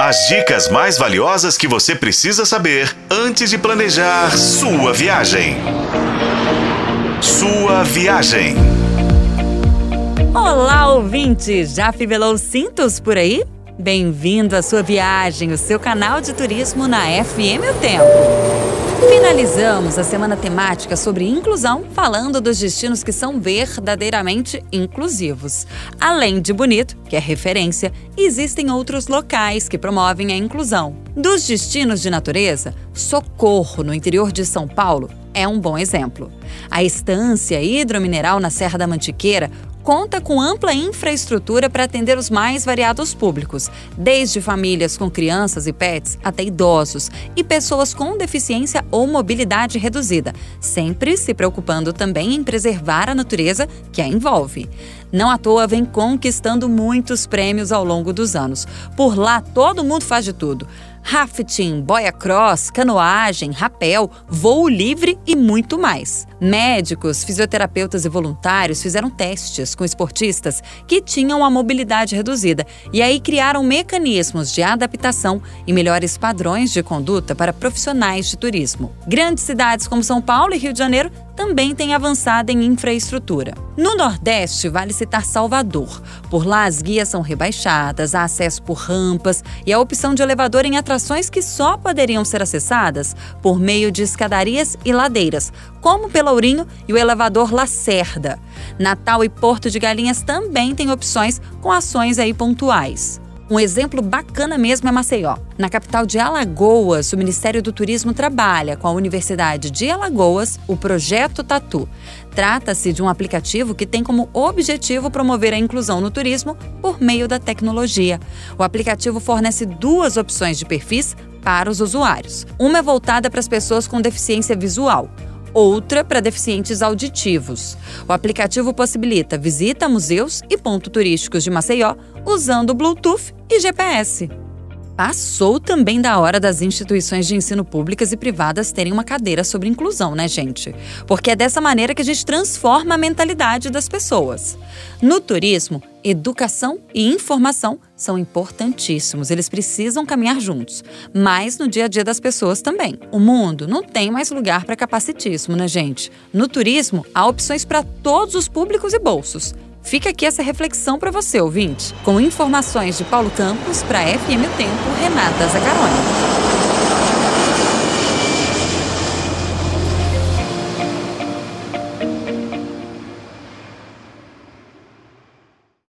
As dicas mais valiosas que você precisa saber antes de planejar sua viagem. Sua viagem. Olá, ouvinte! Já fivelou os cintos por aí? Bem-vindo à sua viagem, o seu canal de turismo na FM O Tempo. Finalizamos a semana temática sobre inclusão, falando dos destinos que são verdadeiramente inclusivos. Além de Bonito, que é referência, existem outros locais que promovem a inclusão. Dos destinos de natureza, Socorro, no interior de São Paulo, é um bom exemplo. A estância hidromineral na Serra da Mantiqueira conta com ampla infraestrutura para atender os mais variados públicos, desde famílias com crianças e pets até idosos e pessoas com deficiência ou mobilidade reduzida, sempre se preocupando também em preservar a natureza que a envolve. Não à toa vem conquistando muitos prêmios ao longo dos anos. Por lá, todo mundo faz de tudo rafting, boia cross, canoagem, rapel, voo livre e muito mais. Médicos, fisioterapeutas e voluntários fizeram testes com esportistas que tinham a mobilidade reduzida e aí criaram mecanismos de adaptação e melhores padrões de conduta para profissionais de turismo. Grandes cidades como São Paulo e Rio de Janeiro também têm avançado em infraestrutura. No Nordeste, vale citar Salvador. Por lá, as guias são rebaixadas, há acesso por rampas e a opção de elevador em atrações que só poderiam ser acessadas por meio de escadarias e ladeiras, como Pelourinho e o elevador Lacerda. Natal e Porto de Galinhas também têm opções com ações aí pontuais. Um exemplo bacana mesmo é Maceió. Na capital de Alagoas, o Ministério do Turismo trabalha com a Universidade de Alagoas o Projeto Tatu. Trata-se de um aplicativo que tem como objetivo promover a inclusão no turismo por meio da tecnologia. O aplicativo fornece duas opções de perfis para os usuários. Uma é voltada para as pessoas com deficiência visual outra para deficientes auditivos. O aplicativo possibilita visita a museus e pontos turísticos de Maceió usando Bluetooth e GPS. Passou também da hora das instituições de ensino públicas e privadas terem uma cadeira sobre inclusão, né, gente? Porque é dessa maneira que a gente transforma a mentalidade das pessoas. No turismo, educação e informação são importantíssimos, eles precisam caminhar juntos, mas no dia a dia das pessoas também. O mundo não tem mais lugar para capacitismo, né, gente? No turismo, há opções para todos os públicos e bolsos. Fica aqui essa reflexão para você, ouvinte, com informações de Paulo Campos para FM Tempo, Renata Zacaroni.